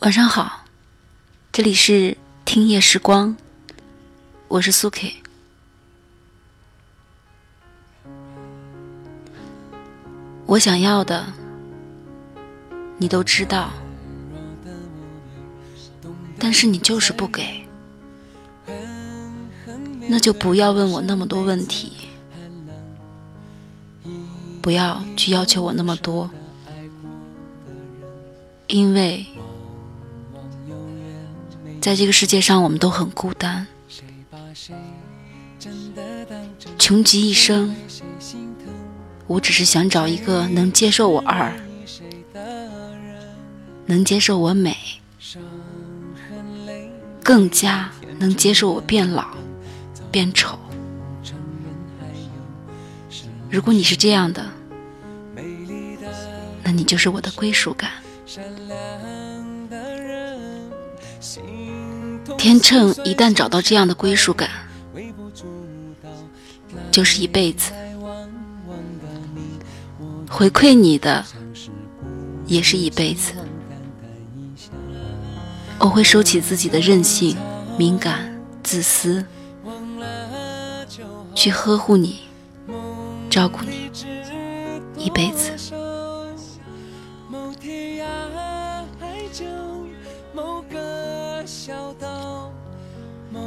晚上好，这里是听夜时光，我是苏 K。我想要的，你都知道，但是你就是不给，那就不要问我那么多问题，不要去要求我那么多，因为在这个世界上，我们都很孤单，穷极一生。我只是想找一个能接受我二，能接受我美，更加能接受我变老、变丑。如果你是这样的，那你就是我的归属感。天秤一旦找到这样的归属感，就是一辈子。回馈你的也是一辈子，我会收起自己的任性、敏感、自私，去呵护你、照顾你一辈子。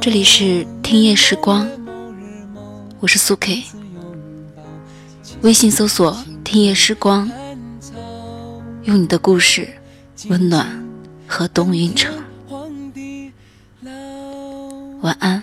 这里是听夜时光，我是苏 K，微信搜索。听夜时光，用你的故事温暖河东运城。晚安。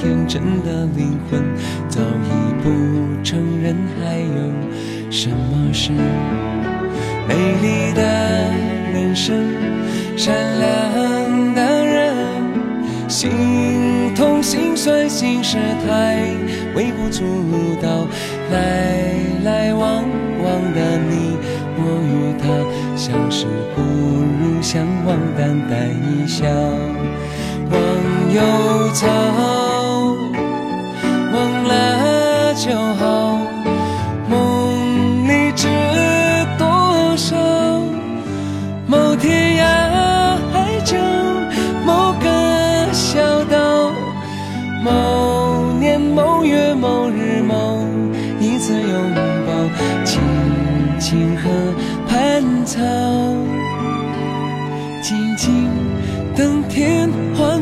天真的灵魂，早已不承认还有什么是美丽的人生？善良的人，心。痛心酸心事太微不足道，来来往往的你我与他，相识不如相忘，淡淡一笑，忘忧草。某年某月某日某一次拥抱，静静和盘草，静静等天荒。